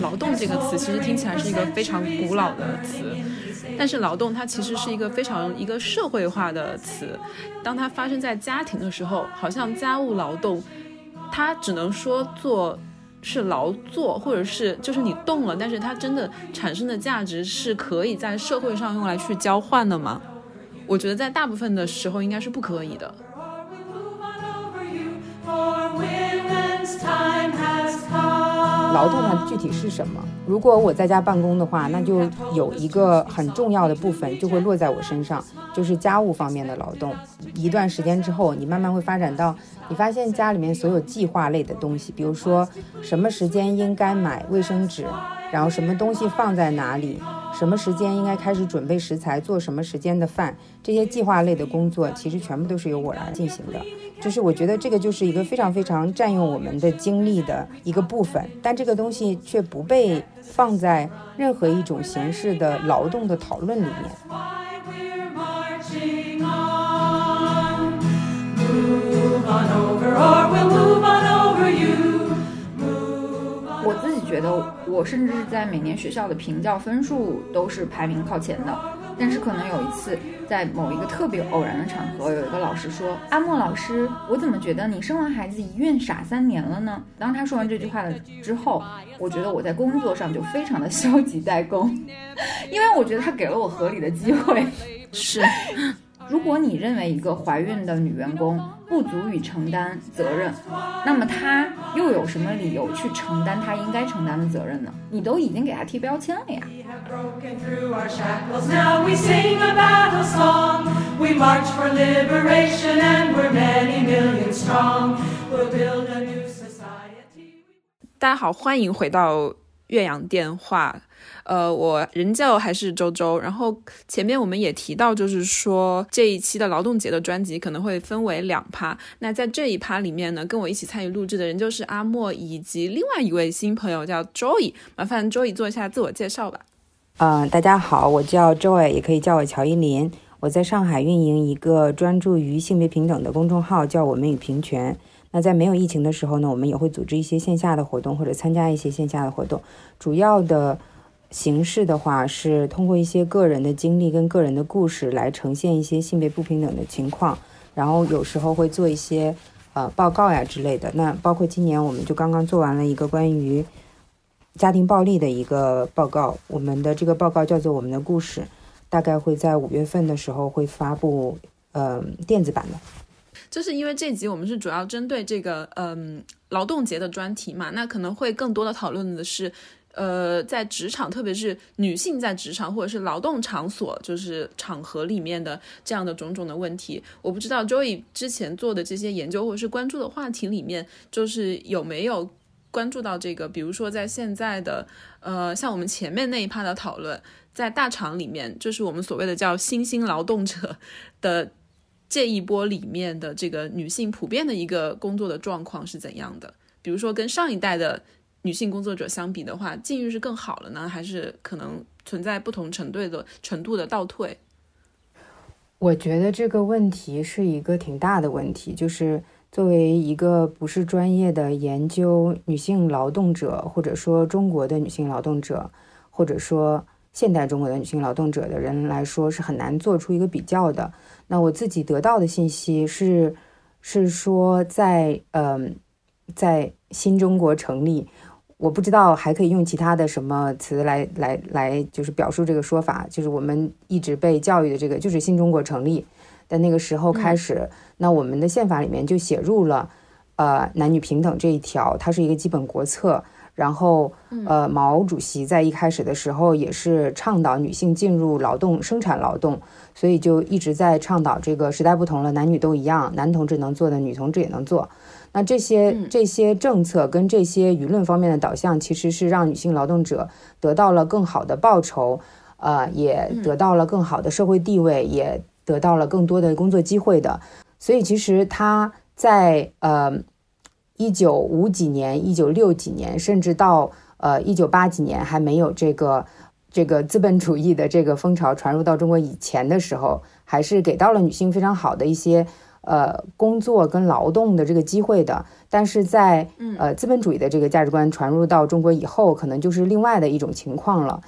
劳动这个词其实听起来是一个非常古老的词，但是劳动它其实是一个非常一个社会化的词。当它发生在家庭的时候，好像家务劳动，它只能说做是劳作，或者是就是你动了，但是它真的产生的价值是可以在社会上用来去交换的吗？我觉得在大部分的时候应该是不可以的。劳动它具体是什么？如果我在家办公的话，那就有一个很重要的部分就会落在我身上，就是家务方面的劳动。一段时间之后，你慢慢会发展到，你发现家里面所有计划类的东西，比如说什么时间应该买卫生纸，然后什么东西放在哪里，什么时间应该开始准备食材，做什么时间的饭，这些计划类的工作其实全部都是由我来进行的。就是我觉得这个就是一个非常非常占用我们的精力的一个部分，但这个东西却不被放在任何一种形式的劳动的讨论里面。觉得，我甚至是在每年学校的评教分数都是排名靠前的。但是可能有一次，在某一个特别偶然的场合，有一个老师说：“阿莫老师，我怎么觉得你生完孩子一孕傻三年了呢？”当他说完这句话的之后，我觉得我在工作上就非常的消极怠工，因为我觉得他给了我合理的机会。是。如果你认为一个怀孕的女员工不足以承担责任，那么他又有什么理由去承担他应该承担的责任呢？你都已经给他贴标签了呀。大家好，欢迎回到岳阳电话。呃，我仍旧还是周周。然后前面我们也提到，就是说这一期的劳动节的专辑可能会分为两趴。那在这一趴里面呢，跟我一起参与录制的人就是阿莫以及另外一位新朋友叫 Joy。麻烦 Joy 做一下自我介绍吧。嗯，大家好，我叫 Joy，也可以叫我乔依林。我在上海运营一个专注于性别平等的公众号，叫我们与平权。那在没有疫情的时候呢，我们也会组织一些线下的活动，或者参加一些线下的活动。主要的。形式的话是通过一些个人的经历跟个人的故事来呈现一些性别不平等的情况，然后有时候会做一些呃报告呀之类的。那包括今年我们就刚刚做完了一个关于家庭暴力的一个报告，我们的这个报告叫做《我们的故事》，大概会在五月份的时候会发布呃电子版的。就是因为这集我们是主要针对这个嗯劳动节的专题嘛，那可能会更多的讨论的是。呃，在职场，特别是女性在职场或者是劳动场所，就是场合里面的这样的种种的问题，我不知道 Joey 之前做的这些研究或者是关注的话题里面，就是有没有关注到这个，比如说在现在的呃，像我们前面那一趴的讨论，在大厂里面，就是我们所谓的叫新兴劳动者 的这一波里面的这个女性普遍的一个工作的状况是怎样的？比如说跟上一代的。女性工作者相比的话，境遇是更好了呢，还是可能存在不同程度的程度的倒退？我觉得这个问题是一个挺大的问题。就是作为一个不是专业的研究女性劳动者，或者说中国的女性劳动者，或者说现代中国的女性劳动者的人来说，是很难做出一个比较的。那我自己得到的信息是，是说在嗯，在新中国成立。我不知道还可以用其他的什么词来来来，就是表述这个说法。就是我们一直被教育的这个，就是新中国成立的那个时候开始，那我们的宪法里面就写入了，呃，男女平等这一条，它是一个基本国策。然后，呃，毛主席在一开始的时候也是倡导女性进入劳动生产劳动，所以就一直在倡导这个时代不同了，男女都一样，男同志能做的，女同志也能做。那这些这些政策跟这些舆论方面的导向，其实是让女性劳动者得到了更好的报酬，呃，也得到了更好的社会地位，也得到了更多的工作机会的。所以，其实他在呃一九五几年、一九六几年，甚至到呃一九八几年还没有这个这个资本主义的这个风潮传入到中国以前的时候，还是给到了女性非常好的一些。呃工作跟劳动的这个机会的。但是在呃资本主义的这个价值观传入到中国以后，可能就是另外的一种情况了。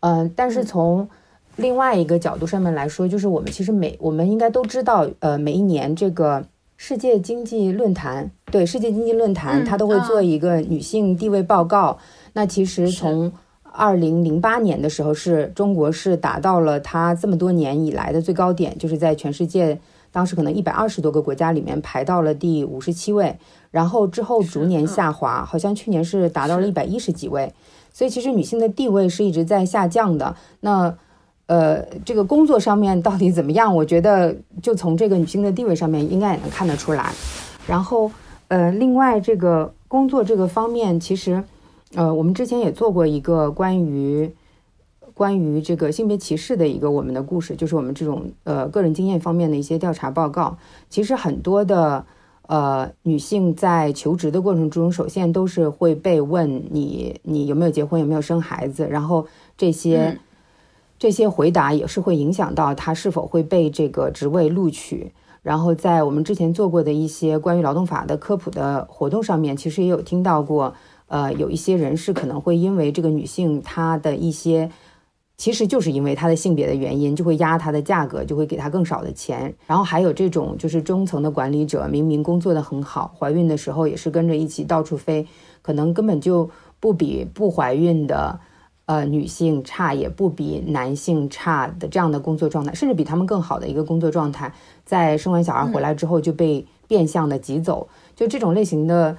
嗯，但是从另外一个角度上面来说，就是我们其实每我们应该都知道，呃，每一年这个世界经济论坛，对世界经济论坛，它都会做一个女性地位报告。那其实从二零零八年的时候，是中国是达到了它这么多年以来的最高点，就是在全世界当时可能一百二十多个国家里面排到了第五十七位，然后之后逐年下滑，好像去年是达到了一百一十几位。所以其实女性的地位是一直在下降的。那呃，这个工作上面到底怎么样？我觉得就从这个女性的地位上面应该也能看得出来。然后呃，另外这个工作这个方面，其实呃，我们之前也做过一个关于关于这个性别歧视的一个我们的故事，就是我们这种呃个人经验方面的一些调查报告。其实很多的。呃，女性在求职的过程中，首先都是会被问你你有没有结婚，有没有生孩子，然后这些这些回答也是会影响到她是否会被这个职位录取。然后在我们之前做过的一些关于劳动法的科普的活动上面，其实也有听到过，呃，有一些人是可能会因为这个女性她的一些。其实就是因为她的性别的原因，就会压她的价格，就会给她更少的钱。然后还有这种就是中层的管理者，明明工作的很好，怀孕的时候也是跟着一起到处飞，可能根本就不比不怀孕的呃女性差，也不比男性差的这样的工作状态，甚至比他们更好的一个工作状态，在生完小孩回来之后就被变相的挤走，就这种类型的。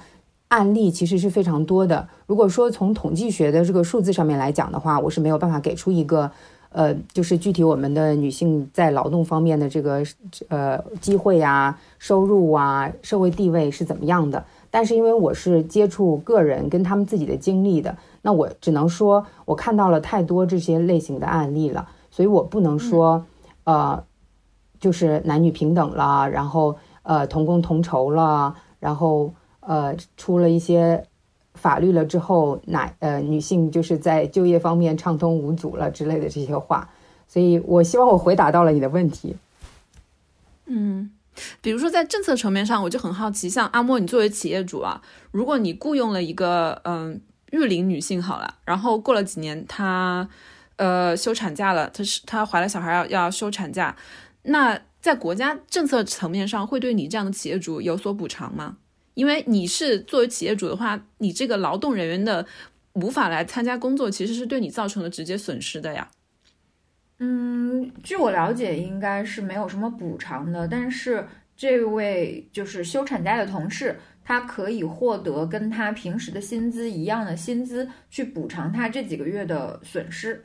案例其实是非常多的。如果说从统计学的这个数字上面来讲的话，我是没有办法给出一个，呃，就是具体我们的女性在劳动方面的这个呃机会啊、收入啊、社会地位是怎么样的。但是因为我是接触个人跟他们自己的经历的，那我只能说我看到了太多这些类型的案例了，所以我不能说，呃，就是男女平等了，然后呃同工同酬了，然后。呃，出了一些法律了之后，哪呃女性就是在就业方面畅通无阻了之类的这些话，所以我希望我回答到了你的问题。嗯，比如说在政策层面上，我就很好奇，像阿莫，你作为企业主啊，如果你雇佣了一个嗯育龄女性好了，然后过了几年她呃休产假了，她是她怀了小孩要要休产假，那在国家政策层面上会对你这样的企业主有所补偿吗？因为你是作为企业主的话，你这个劳动人员的无法来参加工作，其实是对你造成了直接损失的呀。嗯，据我了解，应该是没有什么补偿的。但是这位就是休产假的同事，他可以获得跟他平时的薪资一样的薪资，去补偿他这几个月的损失。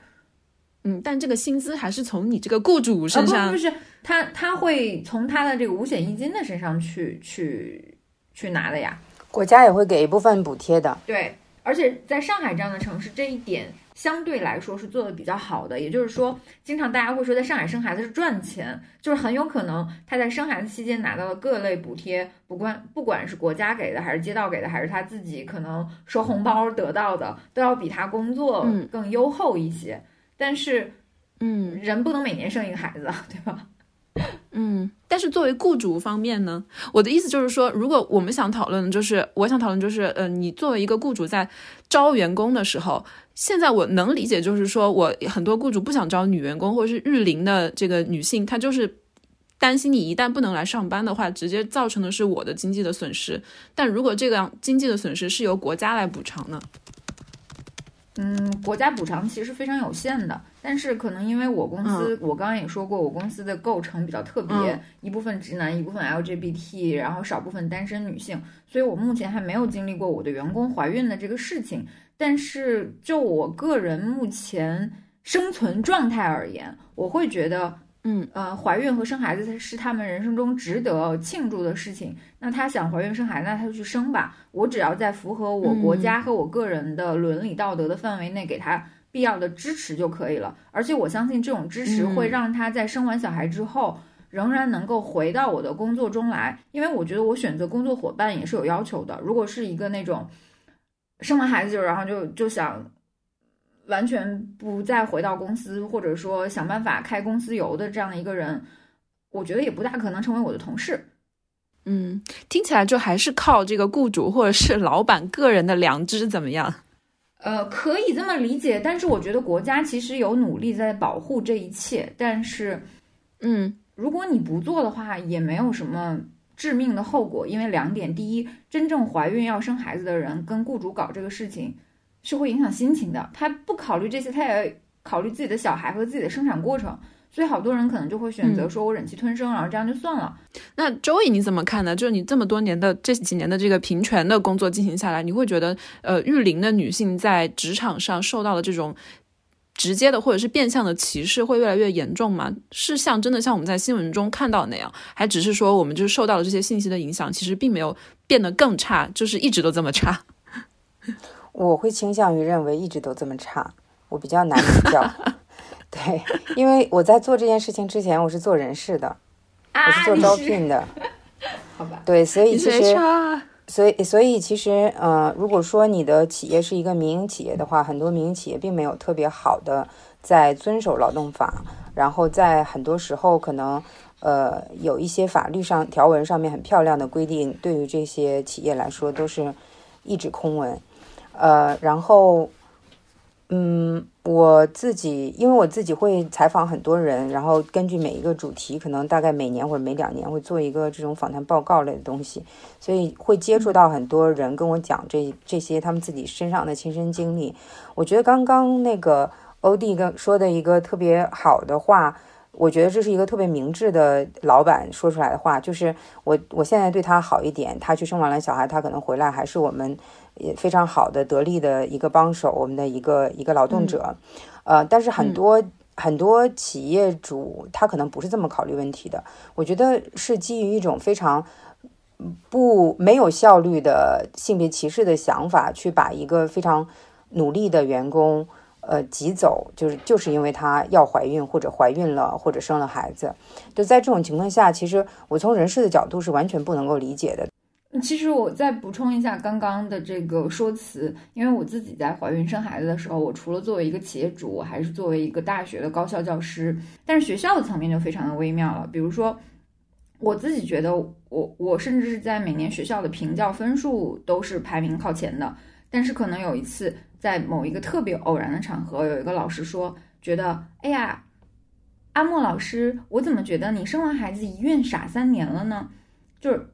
嗯，但这个薪资还是从你这个雇主身上，不是他他会从他的这个五险一金的身上去去。去拿的呀，国家也会给一部分补贴的。对，而且在上海这样的城市，这一点相对来说是做的比较好的。也就是说，经常大家会说，在上海生孩子是赚钱，就是很有可能他在生孩子期间拿到的各类补贴，不管不管是国家给的，还是街道给的，还是他自己可能收红包得到的，都要比他工作更优厚一些。但是，嗯，人不能每年生一个孩子，对吧？嗯，但是作为雇主方面呢，我的意思就是说，如果我们想讨论，就是我想讨论，就是，呃，你作为一个雇主在招员工的时候，现在我能理解，就是说我很多雇主不想招女员工或者是育龄的这个女性，她就是担心你一旦不能来上班的话，直接造成的是我的经济的损失。但如果这个经济的损失是由国家来补偿呢？嗯，国家补偿其实非常有限的，但是可能因为我公司，我刚刚也说过，我公司的构成比较特别，一部分直男，一部分 LGBT，然后少部分单身女性，所以我目前还没有经历过我的员工怀孕的这个事情。但是就我个人目前生存状态而言，我会觉得。嗯呃，怀孕和生孩子是他们人生中值得庆祝的事情。那他想怀孕生孩子，那他就去生吧。我只要在符合我国家和我个人的伦理道德的范围内，给他必要的支持就可以了。而且我相信这种支持会让他在生完小孩之后，仍然能够回到我的工作中来。因为我觉得我选择工作伙伴也是有要求的。如果是一个那种生完孩子就然后就就想。完全不再回到公司，或者说想办法开公司游的这样的一个人，我觉得也不大可能成为我的同事。嗯，听起来就还是靠这个雇主或者是老板个人的良知怎么样？呃，可以这么理解，但是我觉得国家其实有努力在保护这一切，但是，嗯，如果你不做的话，也没有什么致命的后果，因为两点：第一，真正怀孕要生孩子的人跟雇主搞这个事情是会影响心情的，他不考虑这些，他也考虑自己的小孩和自己的生产过程。所以好多人可能就会选择说，我忍气吞声，然后这样就算了。那周颖你怎么看呢？就是你这么多年的这几年的这个平权的工作进行下来，你会觉得，呃，育龄的女性在职场上受到的这种直接的或者是变相的歧视会越来越严重吗？是像真的像我们在新闻中看到那样，还只是说我们就是受到了这些信息的影响，其实并没有变得更差，就是一直都这么差？我会倾向于认为一直都这么差，我比较难比较。对，因为我在做这件事情之前，我是做人事的，我是做招聘的，好吧？对，所以其实，所以所以其实，呃，如果说你的企业是一个民营企业的话，很多民营企业并没有特别好的在遵守劳动法，然后在很多时候可能，呃，有一些法律上条文上面很漂亮的规定，对于这些企业来说都是一纸空文，呃，然后。嗯，我自己因为我自己会采访很多人，然后根据每一个主题，可能大概每年或者每两年会做一个这种访谈报告类的东西，所以会接触到很多人跟我讲这这些他们自己身上的亲身经历。我觉得刚刚那个欧弟跟说的一个特别好的话，我觉得这是一个特别明智的老板说出来的话，就是我我现在对他好一点，他去生完了小孩，他可能回来还是我们。也非常好的得力的一个帮手，我们的一个一个劳动者，呃，但是很多很多企业主他可能不是这么考虑问题的。我觉得是基于一种非常不没有效率的性别歧视的想法，去把一个非常努力的员工呃挤走，就是就是因为他要怀孕或者怀孕了或者生了孩子。就在这种情况下，其实我从人事的角度是完全不能够理解的。其实我再补充一下刚刚的这个说辞，因为我自己在怀孕生孩子的时候，我除了作为一个企业主，我还是作为一个大学的高校教师。但是学校的层面就非常的微妙了，比如说我自己觉得，我我甚至是在每年学校的评教分数都是排名靠前的。但是可能有一次在某一个特别偶然的场合，有一个老师说，觉得哎呀，阿莫老师，我怎么觉得你生完孩子一孕傻三年了呢？就是。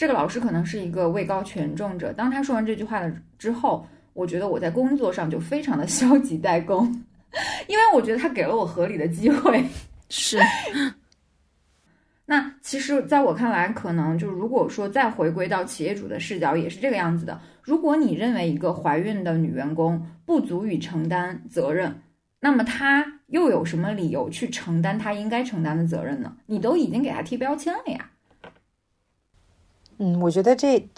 这个老师可能是一个位高权重者。当他说完这句话了之后，我觉得我在工作上就非常的消极怠工，因为我觉得他给了我合理的机会。是。那其实，在我看来，可能就如果说再回归到企业主的视角，也是这个样子的。如果你认为一个怀孕的女员工不足以承担责任，那么她又有什么理由去承担她应该承担的责任呢？你都已经给她贴标签了呀。嗯，我觉得这，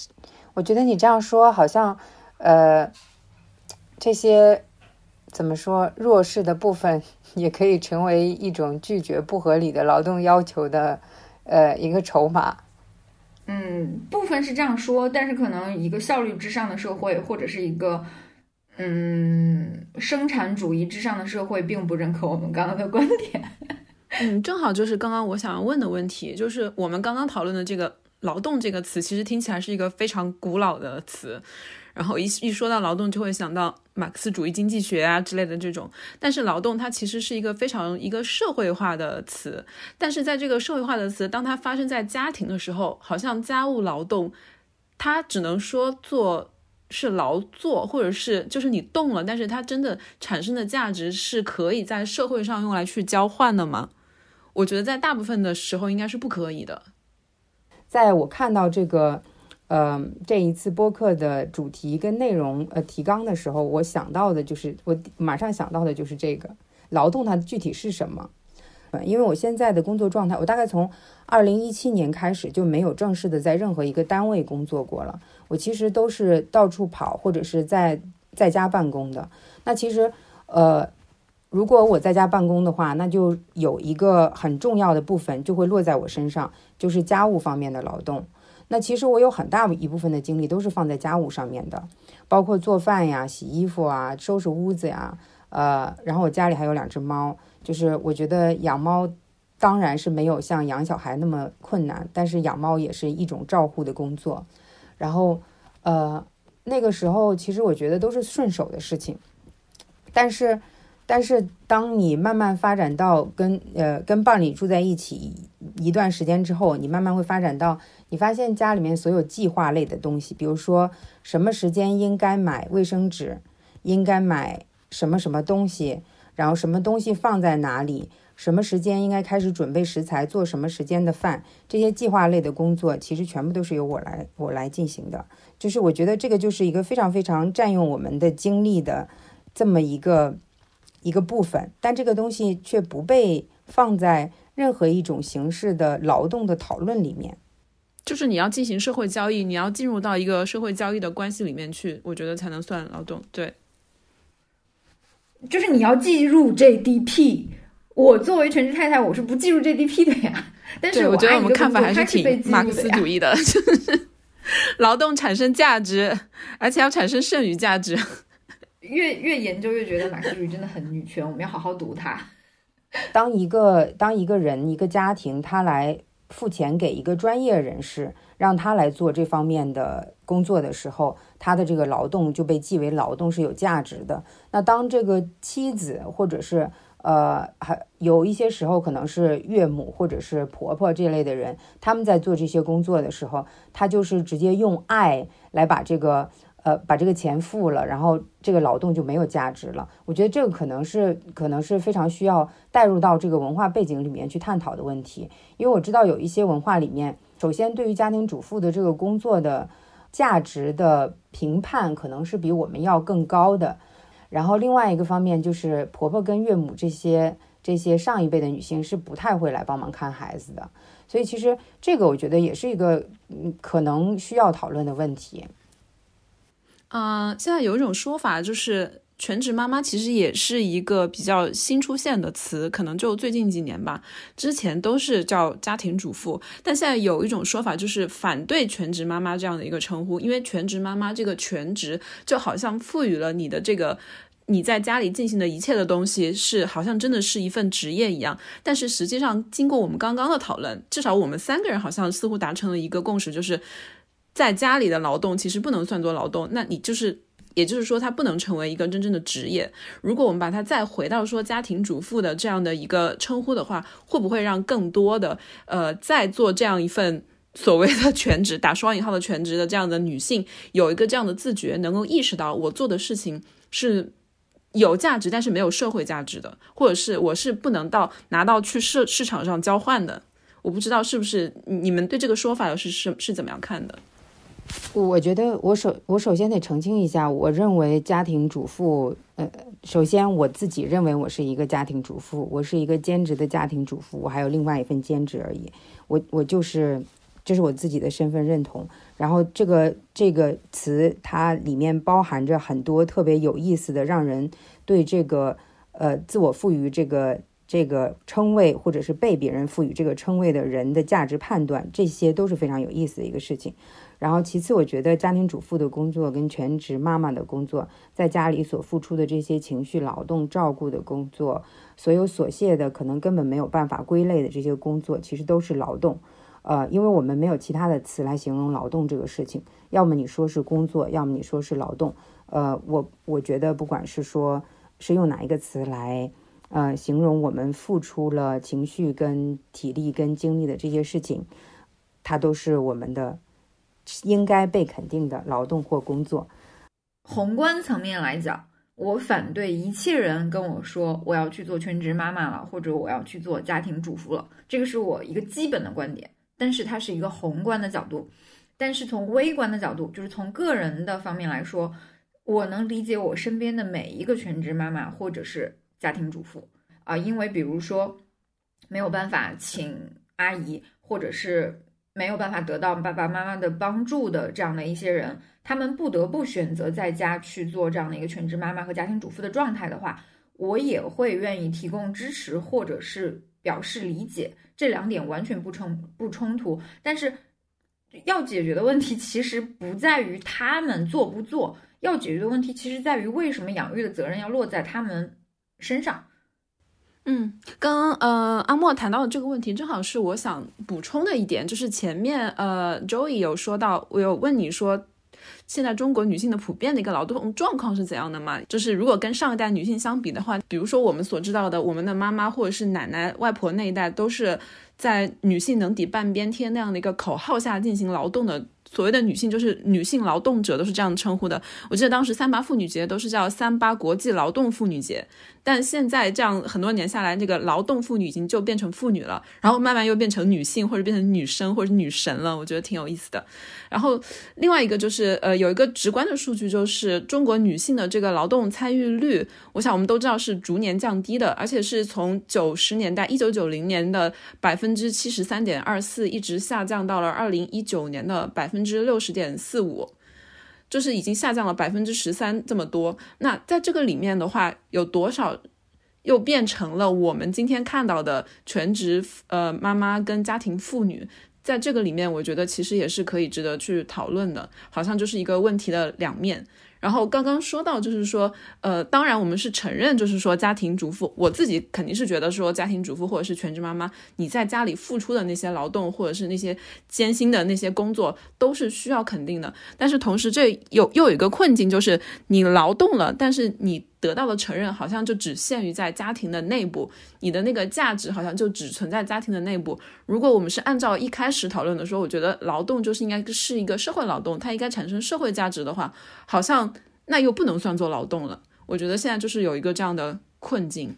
我觉得你这样说好像，呃，这些怎么说弱势的部分也可以成为一种拒绝不合理的劳动要求的，呃，一个筹码。嗯，部分是这样说，但是可能一个效率之上的社会，或者是一个嗯生产主义之上的社会，并不认可我们刚刚的观点。嗯，正好就是刚刚我想要问的问题，就是我们刚刚讨论的这个。劳动这个词其实听起来是一个非常古老的词，然后一一说到劳动就会想到马克思主义经济学啊之类的这种。但是劳动它其实是一个非常一个社会化的词，但是在这个社会化的词，当它发生在家庭的时候，好像家务劳动，它只能说做是劳作，或者是就是你动了，但是它真的产生的价值是可以在社会上用来去交换的吗？我觉得在大部分的时候应该是不可以的。在我看到这个，呃，这一次播客的主题跟内容，呃，提纲的时候，我想到的就是，我马上想到的就是这个劳动它具体是什么？呃，因为我现在的工作状态，我大概从二零一七年开始就没有正式的在任何一个单位工作过了，我其实都是到处跑或者是在在家办公的。那其实，呃。如果我在家办公的话，那就有一个很重要的部分就会落在我身上，就是家务方面的劳动。那其实我有很大一部分的精力都是放在家务上面的，包括做饭呀、洗衣服啊、收拾屋子呀。呃，然后我家里还有两只猫，就是我觉得养猫当然是没有像养小孩那么困难，但是养猫也是一种照护的工作。然后，呃，那个时候其实我觉得都是顺手的事情，但是。但是，当你慢慢发展到跟呃跟伴侣住在一起一段时间之后，你慢慢会发展到，你发现家里面所有计划类的东西，比如说什么时间应该买卫生纸，应该买什么什么东西，然后什么东西放在哪里，什么时间应该开始准备食材，做什么时间的饭，这些计划类的工作，其实全部都是由我来我来进行的。就是我觉得这个就是一个非常非常占用我们的精力的这么一个。一个部分，但这个东西却不被放在任何一种形式的劳动的讨论里面。就是你要进行社会交易，你要进入到一个社会交易的关系里面去，我觉得才能算劳动。对，就是你要计入 GDP。我作为全职太太，我是不计入 GDP 的呀。但是我觉得我们看法还是挺马克思主义的，就 是劳动产生价值，而且要产生剩余价值。越越研究越觉得马克思主义真的很女权，我们要好好读它。当一个当一个人一个家庭他来付钱给一个专业人士，让他来做这方面的工作的时候，他的这个劳动就被记为劳动是有价值的。那当这个妻子或者是呃还有一些时候可能是岳母或者是婆婆这类的人，他们在做这些工作的时候，他就是直接用爱来把这个。呃，把这个钱付了，然后这个劳动就没有价值了。我觉得这个可能是，可能是非常需要带入到这个文化背景里面去探讨的问题。因为我知道有一些文化里面，首先对于家庭主妇的这个工作的价值的评判，可能是比我们要更高的。然后另外一个方面就是婆婆跟岳母这些这些上一辈的女性是不太会来帮忙看孩子的。所以其实这个我觉得也是一个嗯可能需要讨论的问题。嗯，现在有一种说法，就是全职妈妈其实也是一个比较新出现的词，可能就最近几年吧。之前都是叫家庭主妇，但现在有一种说法，就是反对全职妈妈这样的一个称呼，因为全职妈妈这个全职就好像赋予了你的这个你在家里进行的一切的东西是好像真的是一份职业一样。但是实际上，经过我们刚刚的讨论，至少我们三个人好像似乎达成了一个共识，就是。在家里的劳动其实不能算作劳动，那你就是，也就是说，它不能成为一个真正的职业。如果我们把它再回到说家庭主妇的这样的一个称呼的话，会不会让更多的呃在做这样一份所谓的全职（ 打双引号的全职）的这样的女性有一个这样的自觉，能够意识到我做的事情是有价值，但是没有社会价值的，或者是我是不能到拿到去市市场上交换的？我不知道是不是你们对这个说法是是是怎么样看的？我觉得我首我首先得澄清一下，我认为家庭主妇，呃，首先我自己认为我是一个家庭主妇，我是一个兼职的家庭主妇，我还有另外一份兼职而已。我我就是这是我自己的身份认同。然后这个这个词它里面包含着很多特别有意思的，让人对这个呃自我赋予这个这个称谓，或者是被别人赋予这个称谓的人的价值判断，这些都是非常有意思的一个事情。然后，其次，我觉得家庭主妇的工作跟全职妈妈的工作，在家里所付出的这些情绪劳动、照顾的工作，所有琐屑的，可能根本没有办法归类的这些工作，其实都是劳动。呃，因为我们没有其他的词来形容劳动这个事情，要么你说是工作，要么你说是劳动。呃，我我觉得，不管是说是用哪一个词来，呃，形容我们付出了情绪、跟体力、跟精力的这些事情，它都是我们的。应该被肯定的劳动或工作。宏观层面来讲，我反对一切人跟我说我要去做全职妈妈了，或者我要去做家庭主妇了。这个是我一个基本的观点，但是它是一个宏观的角度。但是从微观的角度，就是从个人的方面来说，我能理解我身边的每一个全职妈妈或者是家庭主妇啊，因为比如说没有办法请阿姨，或者是。没有办法得到爸爸妈妈的帮助的这样的一些人，他们不得不选择在家去做这样的一个全职妈妈和家庭主妇的状态的话，我也会愿意提供支持或者是表示理解，这两点完全不冲不冲突。但是要解决的问题其实不在于他们做不做，要解决的问题其实在于为什么养育的责任要落在他们身上。嗯，刚呃阿莫谈到的这个问题，正好是我想补充的一点，就是前面呃 Joey 有说到，我有问你说。现在中国女性的普遍的一个劳动状况是怎样的嘛？就是如果跟上一代女性相比的话，比如说我们所知道的，我们的妈妈或者是奶奶、外婆那一代，都是在女性能抵半边天那样的一个口号下进行劳动的。所谓的女性就是女性劳动者，都是这样称呼的。我记得当时三八妇女节都是叫三八国际劳动妇女节。但现在这样很多年下来，这个劳动妇女已经就变成妇女了，然后慢慢又变成女性或者变成女生或者女神了，我觉得挺有意思的。然后另外一个就是，呃，有一个直观的数据就是中国女性的这个劳动参与率，我想我们都知道是逐年降低的，而且是从九十年代一九九零年的百分之七十三点二四，一直下降到了二零一九年的百分之六十点四五。就是已经下降了百分之十三这么多，那在这个里面的话，有多少又变成了我们今天看到的全职呃妈妈跟家庭妇女？在这个里面，我觉得其实也是可以值得去讨论的，好像就是一个问题的两面。然后刚刚说到，就是说，呃，当然我们是承认，就是说家庭主妇，我自己肯定是觉得说家庭主妇或者是全职妈妈，你在家里付出的那些劳动或者是那些艰辛的那些工作都是需要肯定的。但是同时，这又又有一个困境，就是你劳动了，但是你得到的承认好像就只限于在家庭的内部，你的那个价值好像就只存在家庭的内部。如果我们是按照一开始讨论的说，我觉得劳动就是应该是一个社会劳动，它应该产生社会价值的话，好像。那又不能算作劳动了，我觉得现在就是有一个这样的困境。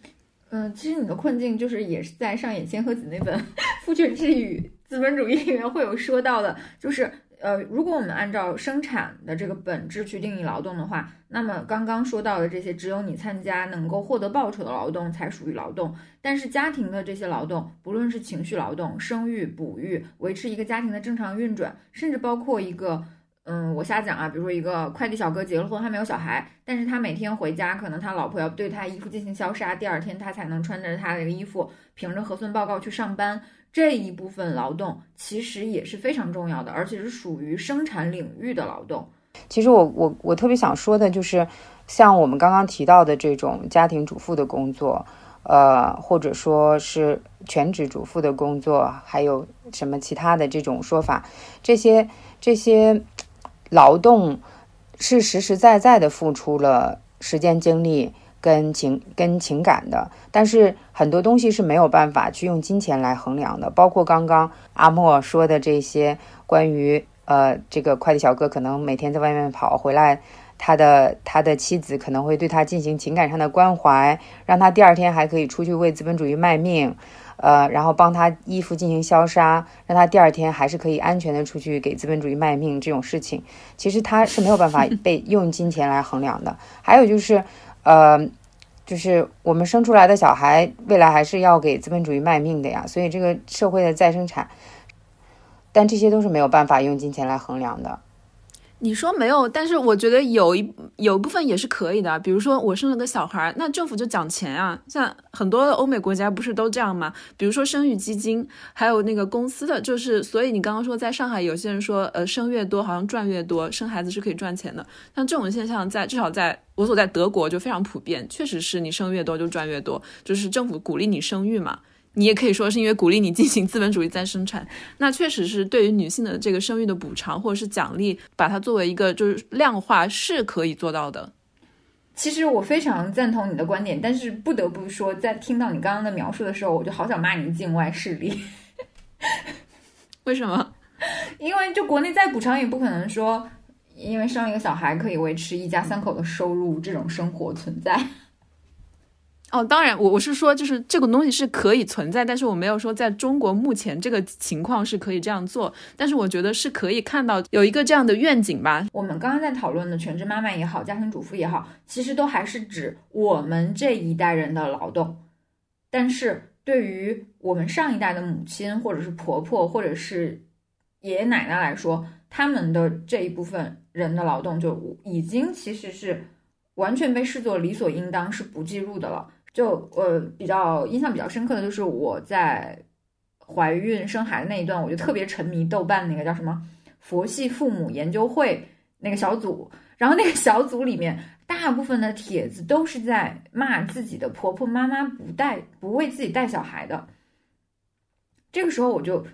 嗯，其实你的困境就是也是在上野千鹤子那本《父权制与资本主义》里面会有说到的，就是呃，如果我们按照生产的这个本质去定义劳动的话，那么刚刚说到的这些只有你参加能够获得报酬的劳动才属于劳动，但是家庭的这些劳动，不论是情绪劳动、生育、哺育、维持一个家庭的正常运转，甚至包括一个。嗯，我瞎讲啊，比如说一个快递小哥结了婚还没有小孩，但是他每天回家，可能他老婆要对他衣服进行消杀，第二天他才能穿着他的衣服，凭着核酸报告去上班。这一部分劳动其实也是非常重要的，而且是属于生产领域的劳动。其实我我我特别想说的就是，像我们刚刚提到的这种家庭主妇的工作，呃，或者说是全职主妇的工作，还有什么其他的这种说法，这些这些。劳动是实实在在的付出了时间、精力跟情跟情感的，但是很多东西是没有办法去用金钱来衡量的，包括刚刚阿莫说的这些关于呃这个快递小哥可能每天在外面跑回来，他的他的妻子可能会对他进行情感上的关怀，让他第二天还可以出去为资本主义卖命。呃，然后帮他衣服进行消杀，让他第二天还是可以安全的出去给资本主义卖命，这种事情其实他是没有办法 被用金钱来衡量的。还有就是，呃，就是我们生出来的小孩未来还是要给资本主义卖命的呀，所以这个社会的再生产，但这些都是没有办法用金钱来衡量的。你说没有，但是我觉得有一有一部分也是可以的。比如说我生了个小孩，那政府就讲钱啊。像很多欧美国家不是都这样吗？比如说生育基金，还有那个公司的，就是所以你刚刚说在上海，有些人说，呃，生越多好像赚越多，生孩子是可以赚钱的。像这种现象，在至少在我所在德国就非常普遍，确实是你生越多就赚越多，就是政府鼓励你生育嘛。你也可以说是因为鼓励你进行资本主义再生产，那确实是对于女性的这个生育的补偿或者是奖励，把它作为一个就是量化是可以做到的。其实我非常赞同你的观点，但是不得不说，在听到你刚刚的描述的时候，我就好想骂你境外势力。为什么？因为就国内再补偿也不可能说，因为生一个小孩可以维持一家三口的收入这种生活存在。哦，当然，我我是说，就是这个东西是可以存在，但是我没有说在中国目前这个情况是可以这样做，但是我觉得是可以看到有一个这样的愿景吧。我们刚刚在讨论的全职妈妈也好，家庭主妇也好，其实都还是指我们这一代人的劳动，但是对于我们上一代的母亲或者是婆婆或者是爷爷奶奶来说，他们的这一部分人的劳动就已经其实是完全被视作理所应当，是不计入的了。就呃比较印象比较深刻的就是我在怀孕生孩子那一段，我就特别沉迷豆瓣那个叫什么“佛系父母研究会”那个小组，然后那个小组里面大部分的帖子都是在骂自己的婆婆妈妈不带不为自己带小孩的。这个时候我就，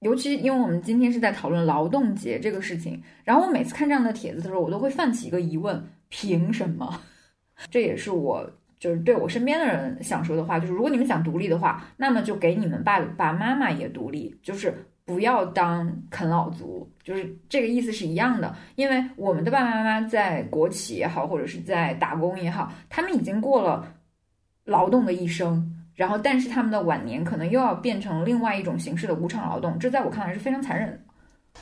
尤其因为我们今天是在讨论劳动节这个事情，然后我每次看这样的帖子的时候，我都会泛起一个疑问：凭什么？这也是我就是对我身边的人想说的话，就是如果你们想独立的话，那么就给你们爸爸妈妈也独立，就是不要当啃老族，就是这个意思是一样的。因为我们的爸爸妈妈在国企也好，或者是在打工也好，他们已经过了劳动的一生，然后但是他们的晚年可能又要变成另外一种形式的无偿劳动，这在我看来是非常残忍的。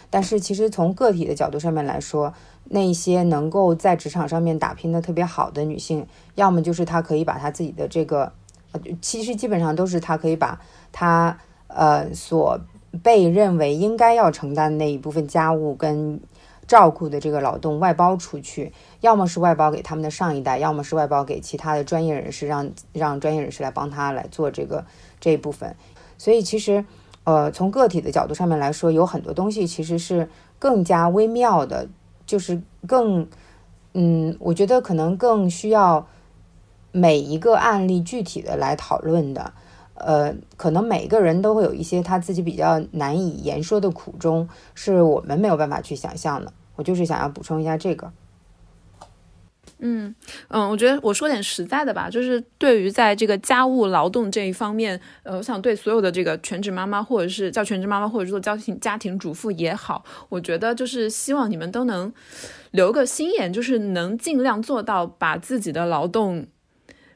但是其实从个体的角度上面来说，那些能够在职场上面打拼的特别好的女性，要么就是她可以把她自己的这个，呃，其实基本上都是她可以把她呃所被认为应该要承担的那一部分家务跟照顾的这个劳动外包出去，要么是外包给他们的上一代，要么是外包给其他的专业人士，让让专业人士来帮她来做这个这一部分。所以其实。呃，从个体的角度上面来说，有很多东西其实是更加微妙的，就是更，嗯，我觉得可能更需要每一个案例具体的来讨论的。呃，可能每个人都会有一些他自己比较难以言说的苦衷，是我们没有办法去想象的。我就是想要补充一下这个。嗯嗯，我觉得我说点实在的吧，就是对于在这个家务劳动这一方面，呃，我想对所有的这个全职妈妈，或者是叫全职妈妈，或者说家庭家庭主妇也好，我觉得就是希望你们都能留个心眼，就是能尽量做到把自己的劳动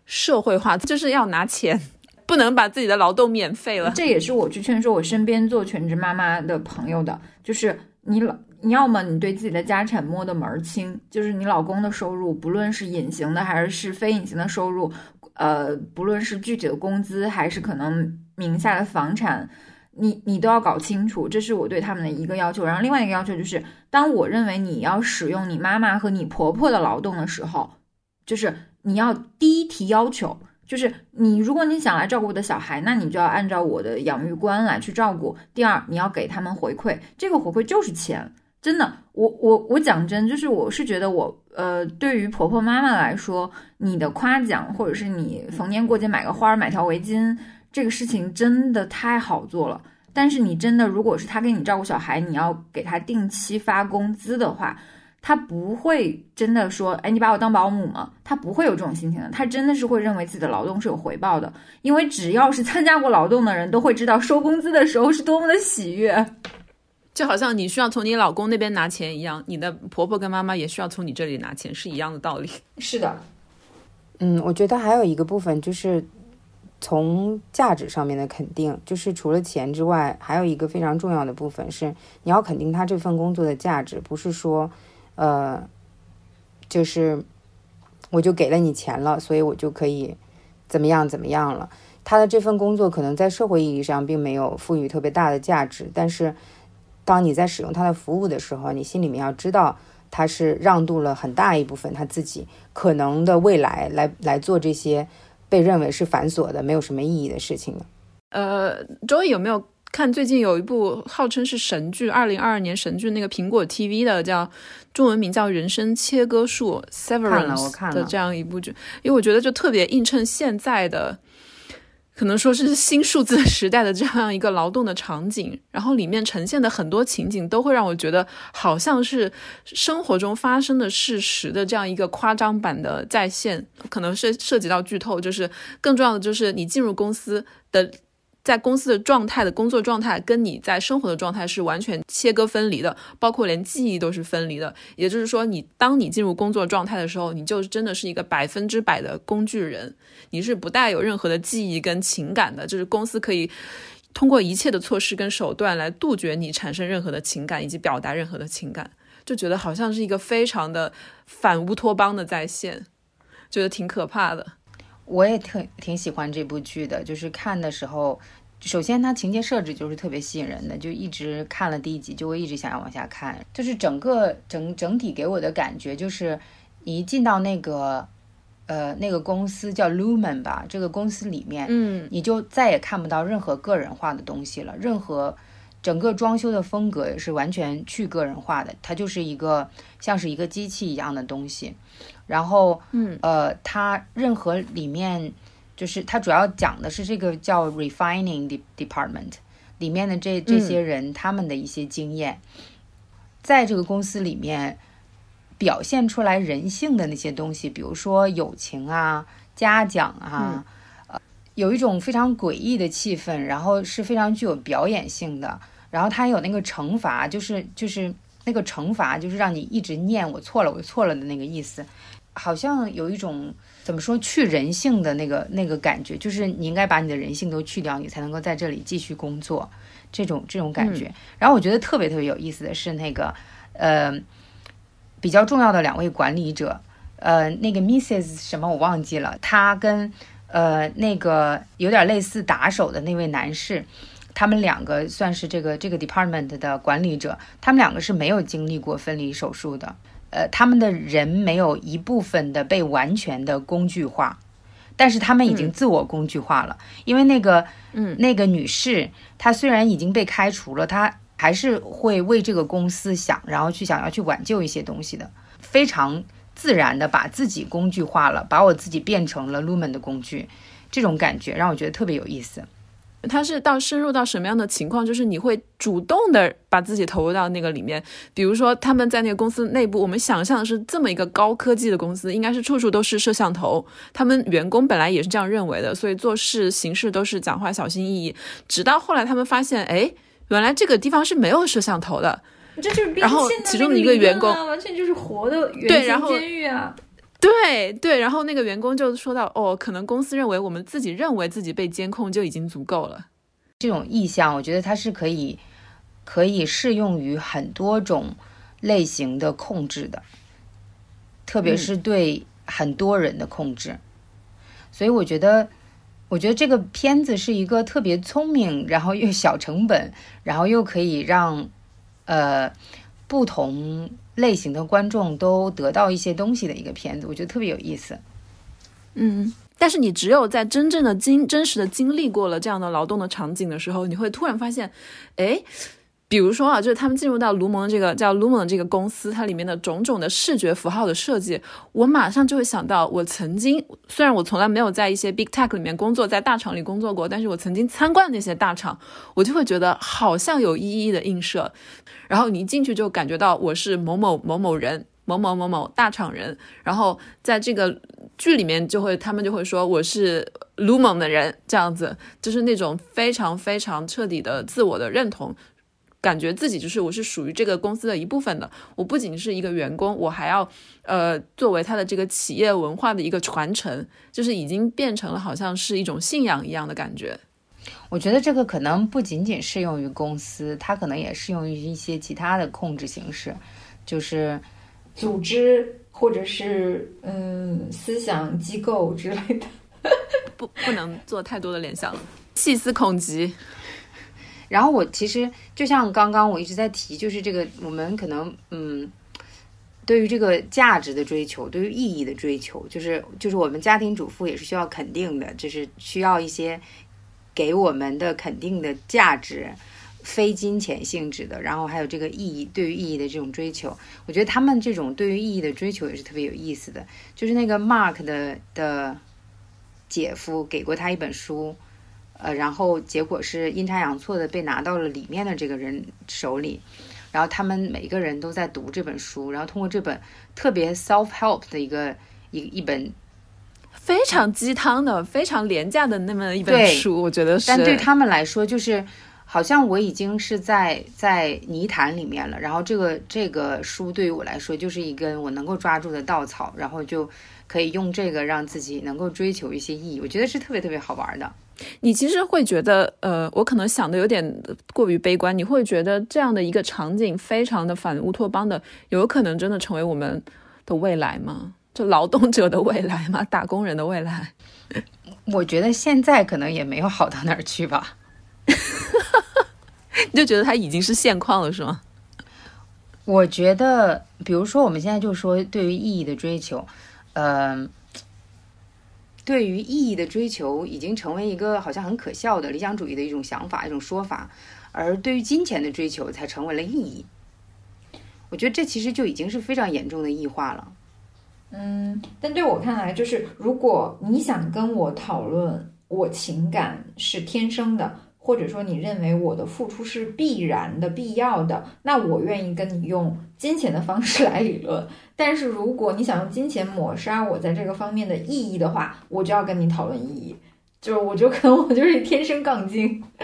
社会化，就是要拿钱，不能把自己的劳动免费了。这也是我去劝说我身边做全职妈妈的朋友的，就是你老。你要么你对自己的家产摸得门儿清，就是你老公的收入，不论是隐形的还是是非隐形的收入，呃，不论是具体的工资还是可能名下的房产，你你都要搞清楚。这是我对他们的一个要求。然后另外一个要求就是，当我认为你要使用你妈妈和你婆婆的劳动的时候，就是你要第一提要求，就是你如果你想来照顾我的小孩，那你就要按照我的养育观来去照顾。第二，你要给他们回馈，这个回馈就是钱。真的，我我我讲真，就是我是觉得我呃，对于婆婆妈妈来说，你的夸奖或者是你逢年过节买个花儿、买条围巾，这个事情真的太好做了。但是你真的，如果是他给你照顾小孩，你要给他定期发工资的话，他不会真的说，哎，你把我当保姆吗？他不会有这种心情的，他真的是会认为自己的劳动是有回报的，因为只要是参加过劳动的人都会知道，收工资的时候是多么的喜悦。就好像你需要从你老公那边拿钱一样，你的婆婆跟妈妈也需要从你这里拿钱，是一样的道理。是的，嗯，我觉得还有一个部分就是从价值上面的肯定，就是除了钱之外，还有一个非常重要的部分是你要肯定他这份工作的价值，不是说，呃，就是我就给了你钱了，所以我就可以怎么样怎么样了。他的这份工作可能在社会意义上并没有赋予特别大的价值，但是。当你在使用它的服务的时候，你心里面要知道，他是让渡了很大一部分他自己可能的未来来来做这些被认为是繁琐的、没有什么意义的事情的。呃，周易有没有看最近有一部号称是神剧，二零二二年神剧，那个苹果 TV 的叫中文名叫《人生切割术》（Severance） 的这样一部剧？因为我觉得就特别映衬现在的。可能说是新数字时代的这样一个劳动的场景，然后里面呈现的很多情景都会让我觉得好像是生活中发生的事实的这样一个夸张版的再现，可能是涉及到剧透，就是更重要的就是你进入公司的。在公司的状态的工作状态，跟你在生活的状态是完全切割分离的，包括连记忆都是分离的。也就是说，你当你进入工作状态的时候，你就真的是一个百分之百的工具人，你是不带有任何的记忆跟情感的。就是公司可以通过一切的措施跟手段来杜绝你产生任何的情感以及表达任何的情感，就觉得好像是一个非常的反乌托邦的再现，觉得挺可怕的。我也特挺喜欢这部剧的，就是看的时候，首先它情节设置就是特别吸引人的，就一直看了第一集就会一直想要往下看。就是整个整整体给我的感觉就是，你一进到那个呃那个公司叫 Lumen 吧，这个公司里面，嗯，你就再也看不到任何个人化的东西了，任何整个装修的风格也是完全去个人化的，它就是一个像是一个机器一样的东西。然后，嗯，呃，它任何里面就是它主要讲的是这个叫 refining department 里面的这这些人他们的一些经验，在这个公司里面表现出来人性的那些东西，比如说友情啊、嘉奖啊，呃，有一种非常诡异的气氛，然后是非常具有表演性的。然后它有那个惩罚，就是就是那个惩罚，就是让你一直念我错了，我错了的那个意思，好像有一种怎么说去人性的那个那个感觉，就是你应该把你的人性都去掉，你才能够在这里继续工作，这种这种感觉。然后我觉得特别特别有意思的是那个呃比较重要的两位管理者，呃那个 Mrs 什么我忘记了，他跟呃那个有点类似打手的那位男士。他们两个算是这个这个 department 的管理者，他们两个是没有经历过分离手术的，呃，他们的人没有一部分的被完全的工具化，但是他们已经自我工具化了，因为那个，嗯，那个女士，她虽然已经被开除了，她还是会为这个公司想，然后去想要去挽救一些东西的，非常自然的把自己工具化了，把我自己变成了 Lumen 的工具，这种感觉让我觉得特别有意思。它是到深入到什么样的情况？就是你会主动的把自己投入到那个里面。比如说，他们在那个公司内部，我们想象的是这么一个高科技的公司，应该是处处都是摄像头。他们员工本来也是这样认为的，所以做事行事都是讲话小心翼翼。直到后来，他们发现，哎，原来这个地方是没有摄像头的。这就是然后其中的一个员工，完全就是活的对，然后监狱啊。对对，然后那个员工就说到，哦，可能公司认为我们自己认为自己被监控就已经足够了。这种意向，我觉得它是可以可以适用于很多种类型的控制的，特别是对很多人的控制。所以我觉得，我觉得这个片子是一个特别聪明，然后又小成本，然后又可以让呃不同。类型的观众都得到一些东西的一个片子，我觉得特别有意思。嗯，但是你只有在真正的经真实的经历过了这样的劳动的场景的时候，你会突然发现，哎。比如说啊，就是他们进入到卢蒙这个叫卢蒙这个公司，它里面的种种的视觉符号的设计，我马上就会想到，我曾经虽然我从来没有在一些 big tech 里面工作，在大厂里工作过，但是我曾经参观那些大厂，我就会觉得好像有一一的映射。然后你一进去就感觉到我是某某某某人，某某某某大厂人。然后在这个剧里面就会，他们就会说我是卢蒙的人，这样子就是那种非常非常彻底的自我的认同。感觉自己就是我是属于这个公司的一部分的，我不仅是一个员工，我还要呃作为他的这个企业文化的一个传承，就是已经变成了好像是一种信仰一样的感觉。我觉得这个可能不仅仅适用于公司，它可能也适用于一些其他的控制形式，就是组织或者是嗯思想机构之类的。不，不能做太多的联想了，细思恐极。然后我其实就像刚刚我一直在提，就是这个我们可能嗯，对于这个价值的追求，对于意义的追求，就是就是我们家庭主妇也是需要肯定的，就是需要一些给我们的肯定的价值，非金钱性质的。然后还有这个意义，对于意义的这种追求，我觉得他们这种对于意义的追求也是特别有意思的。就是那个 Mark 的的姐夫给过他一本书。呃，然后结果是阴差阳错的被拿到了里面的这个人手里，然后他们每一个人都在读这本书，然后通过这本特别 self help 的一个一一本非常鸡汤的、非常廉价的那么一本书，我觉得是。但对他们来说，就是好像我已经是在在泥潭里面了，然后这个这个书对于我来说就是一根我能够抓住的稻草，然后就可以用这个让自己能够追求一些意义，我觉得是特别特别好玩的。你其实会觉得，呃，我可能想的有点过于悲观。你会觉得这样的一个场景非常的反乌托邦的，有可能真的成为我们的未来吗？就劳动者的未来吗？打工人的未来？我觉得现在可能也没有好到哪儿去吧。你就觉得它已经是现况了，是吗？我觉得，比如说我们现在就说对于意义的追求，嗯。对于意义的追求已经成为一个好像很可笑的理想主义的一种想法、一种说法，而对于金钱的追求才成为了意义。我觉得这其实就已经是非常严重的异化了。嗯，但对我看来，就是如果你想跟我讨论我情感是天生的，或者说你认为我的付出是必然的、必要的，那我愿意跟你用金钱的方式来理论。但是如果你想用金钱抹杀我在这个方面的意义的话，我就要跟你讨论意义。就是我就可能我就是天生杠精。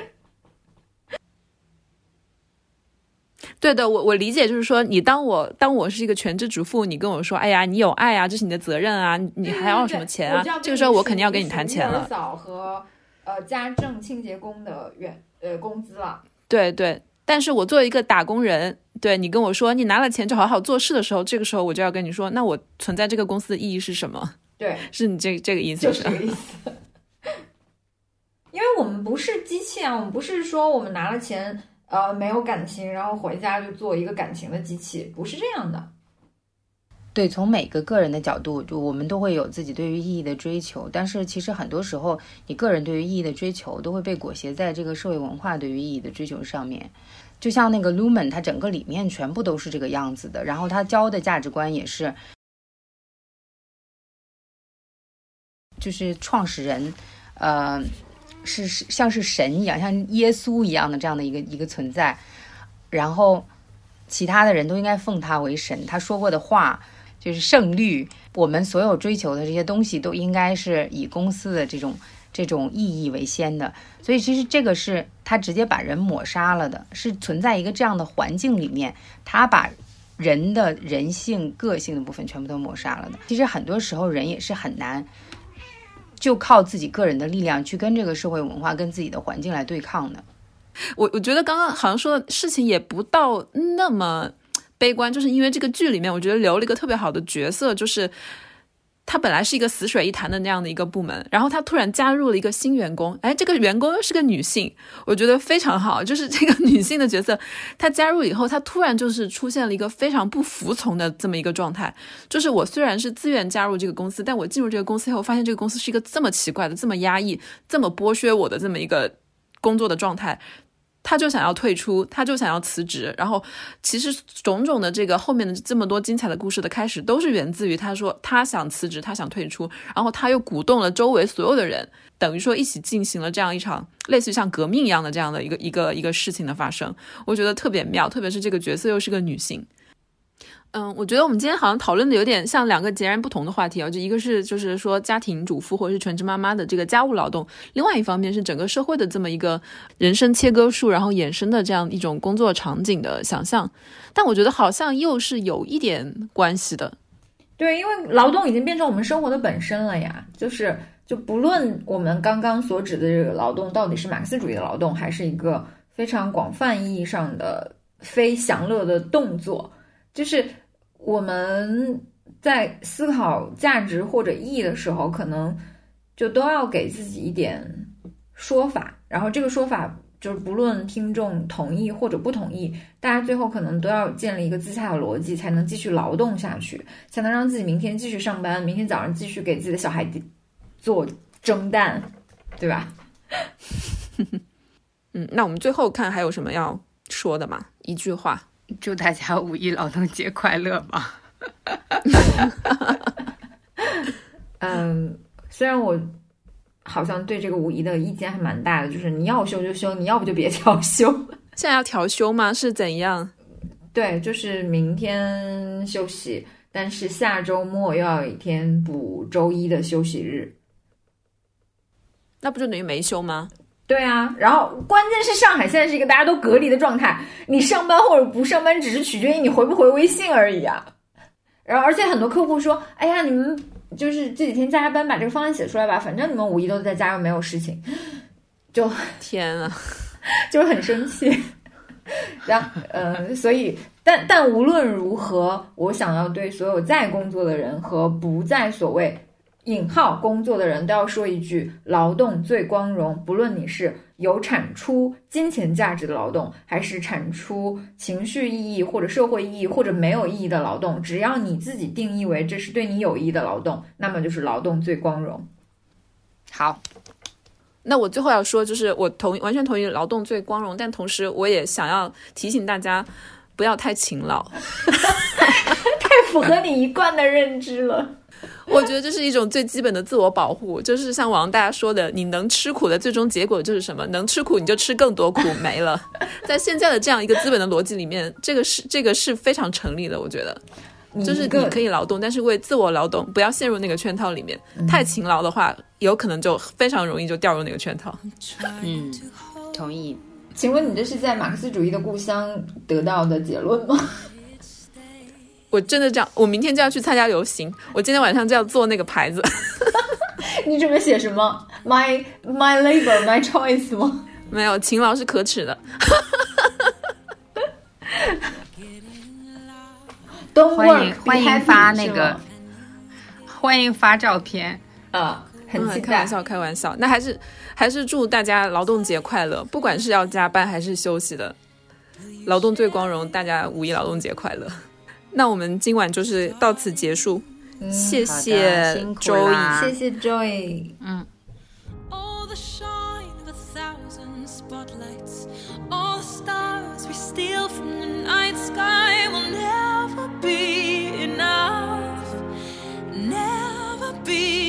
对的，我我理解，就是说，你当我当我是一个全职主妇，你跟我说，哎呀，你有爱啊，这是你的责任啊，你还要什么钱啊？这个时候我肯定要跟你谈钱了。嫂和呃家政清洁工的员呃工资了。对对，但是我作为一个打工人，对你跟我说，你拿了钱就好好做事的时候，这个时候我就要跟你说，那我存在这个公司的意义是什么？对，是你这这个意思，就是这个意思。因为我们不是机器啊，我们不是说我们拿了钱。呃，没有感情，然后回家就做一个感情的机器，不是这样的。对，从每个个人的角度，就我们都会有自己对于意义的追求，但是其实很多时候，你个人对于意义的追求都会被裹挟在这个社会文化对于意义的追求上面。就像那个 Lumen，它整个里面全部都是这个样子的，然后他教的价值观也是，就是创始人，呃。是像是神一样，像耶稣一样的这样的一个一个存在，然后其他的人都应该奉他为神。他说过的话就是胜率，我们所有追求的这些东西都应该是以公司的这种这种意义为先的。所以其实这个是他直接把人抹杀了的，是存在一个这样的环境里面，他把人的人性、个性的部分全部都抹杀了的。其实很多时候人也是很难。就靠自己个人的力量去跟这个社会文化、跟自己的环境来对抗的。我我觉得刚刚好像说的事情也不到那么悲观，就是因为这个剧里面，我觉得留了一个特别好的角色，就是。他本来是一个死水一潭的那样的一个部门，然后他突然加入了一个新员工，哎，这个员工又是个女性，我觉得非常好。就是这个女性的角色，她加入以后，她突然就是出现了一个非常不服从的这么一个状态。就是我虽然是自愿加入这个公司，但我进入这个公司以后，发现这个公司是一个这么奇怪的、这么压抑、这么剥削我的这么一个工作的状态。他就想要退出，他就想要辞职，然后其实种种的这个后面的这么多精彩的故事的开始，都是源自于他说他想辞职，他想退出，然后他又鼓动了周围所有的人，等于说一起进行了这样一场类似于像革命一样的这样的一个一个一个事情的发生，我觉得特别妙，特别是这个角色又是个女性。嗯，我觉得我们今天好像讨论的有点像两个截然不同的话题啊，就一个是就是说家庭主妇或者是全职妈妈的这个家务劳动，另外一方面是整个社会的这么一个人生切割术，然后衍生的这样一种工作场景的想象。但我觉得好像又是有一点关系的。对，因为劳动已经变成我们生活的本身了呀，就是就不论我们刚刚所指的这个劳动到底是马克思主义的劳动，还是一个非常广泛意义上的非享乐的动作。就是我们在思考价值或者意义的时候，可能就都要给自己一点说法，然后这个说法就是不论听众同意或者不同意，大家最后可能都要建立一个自洽的逻辑，才能继续劳动下去，才能让自己明天继续上班，明天早上继续给自己的小孩做蒸蛋，对吧？嗯，那我们最后看还有什么要说的吗？一句话。祝大家五一劳动节快乐吧！嗯，虽然我好像对这个五一的意见还蛮大的，就是你要休就休，你要不就别调休。现在要调休吗？是怎样？对，就是明天休息，但是下周末又要一天补周一的休息日，那不就等于没休吗？对啊，然后关键是上海现在是一个大家都隔离的状态，你上班或者不上班只是取决于你回不回微信而已啊。然后而且很多客户说：“哎呀，你们就是这几天加加班，把这个方案写出来吧，反正你们五一都在家又没有事情。”就 天啊，就很生气。然后呃，所以但但无论如何，我想要对所有在工作的人和不在所谓。引号工作的人都要说一句：劳动最光荣。不论你是有产出金钱价值的劳动，还是产出情绪意义或者社会意义或者没有意义的劳动，只要你自己定义为这是对你有益的劳动，那么就是劳动最光荣。好，那我最后要说，就是我同完全同意劳动最光荣，但同时我也想要提醒大家，不要太勤劳。太符合你一贯的认知了。我觉得这是一种最基本的自我保护，就是像王大家说的，你能吃苦的最终结果就是什么？能吃苦你就吃更多苦，没了。在现在的这样一个资本的逻辑里面，这个是这个是非常成立的。我觉得，就是你可以劳动，但是为自我劳动，不要陷入那个圈套里面。太勤劳的话，有可能就非常容易就掉入那个圈套。嗯，同意。请问你这是在马克思主义的故乡得到的结论吗？我真的这样，我明天就要去参加游行，我今天晚上就要做那个牌子。你准备写什么？My my labor, my choice 吗？没有，勤劳是可耻的。欢迎欢迎发那个，欢迎发照片啊！很期待。开玩笑，开玩笑。那还是还是祝大家劳动节快乐，不管是要加班还是休息的，劳动最光荣。大家五一劳动节快乐。那我们今晚就是到此结束，谢谢 Joy，谢谢 Joy，嗯。Steal from the night sky will never be enough. Never be.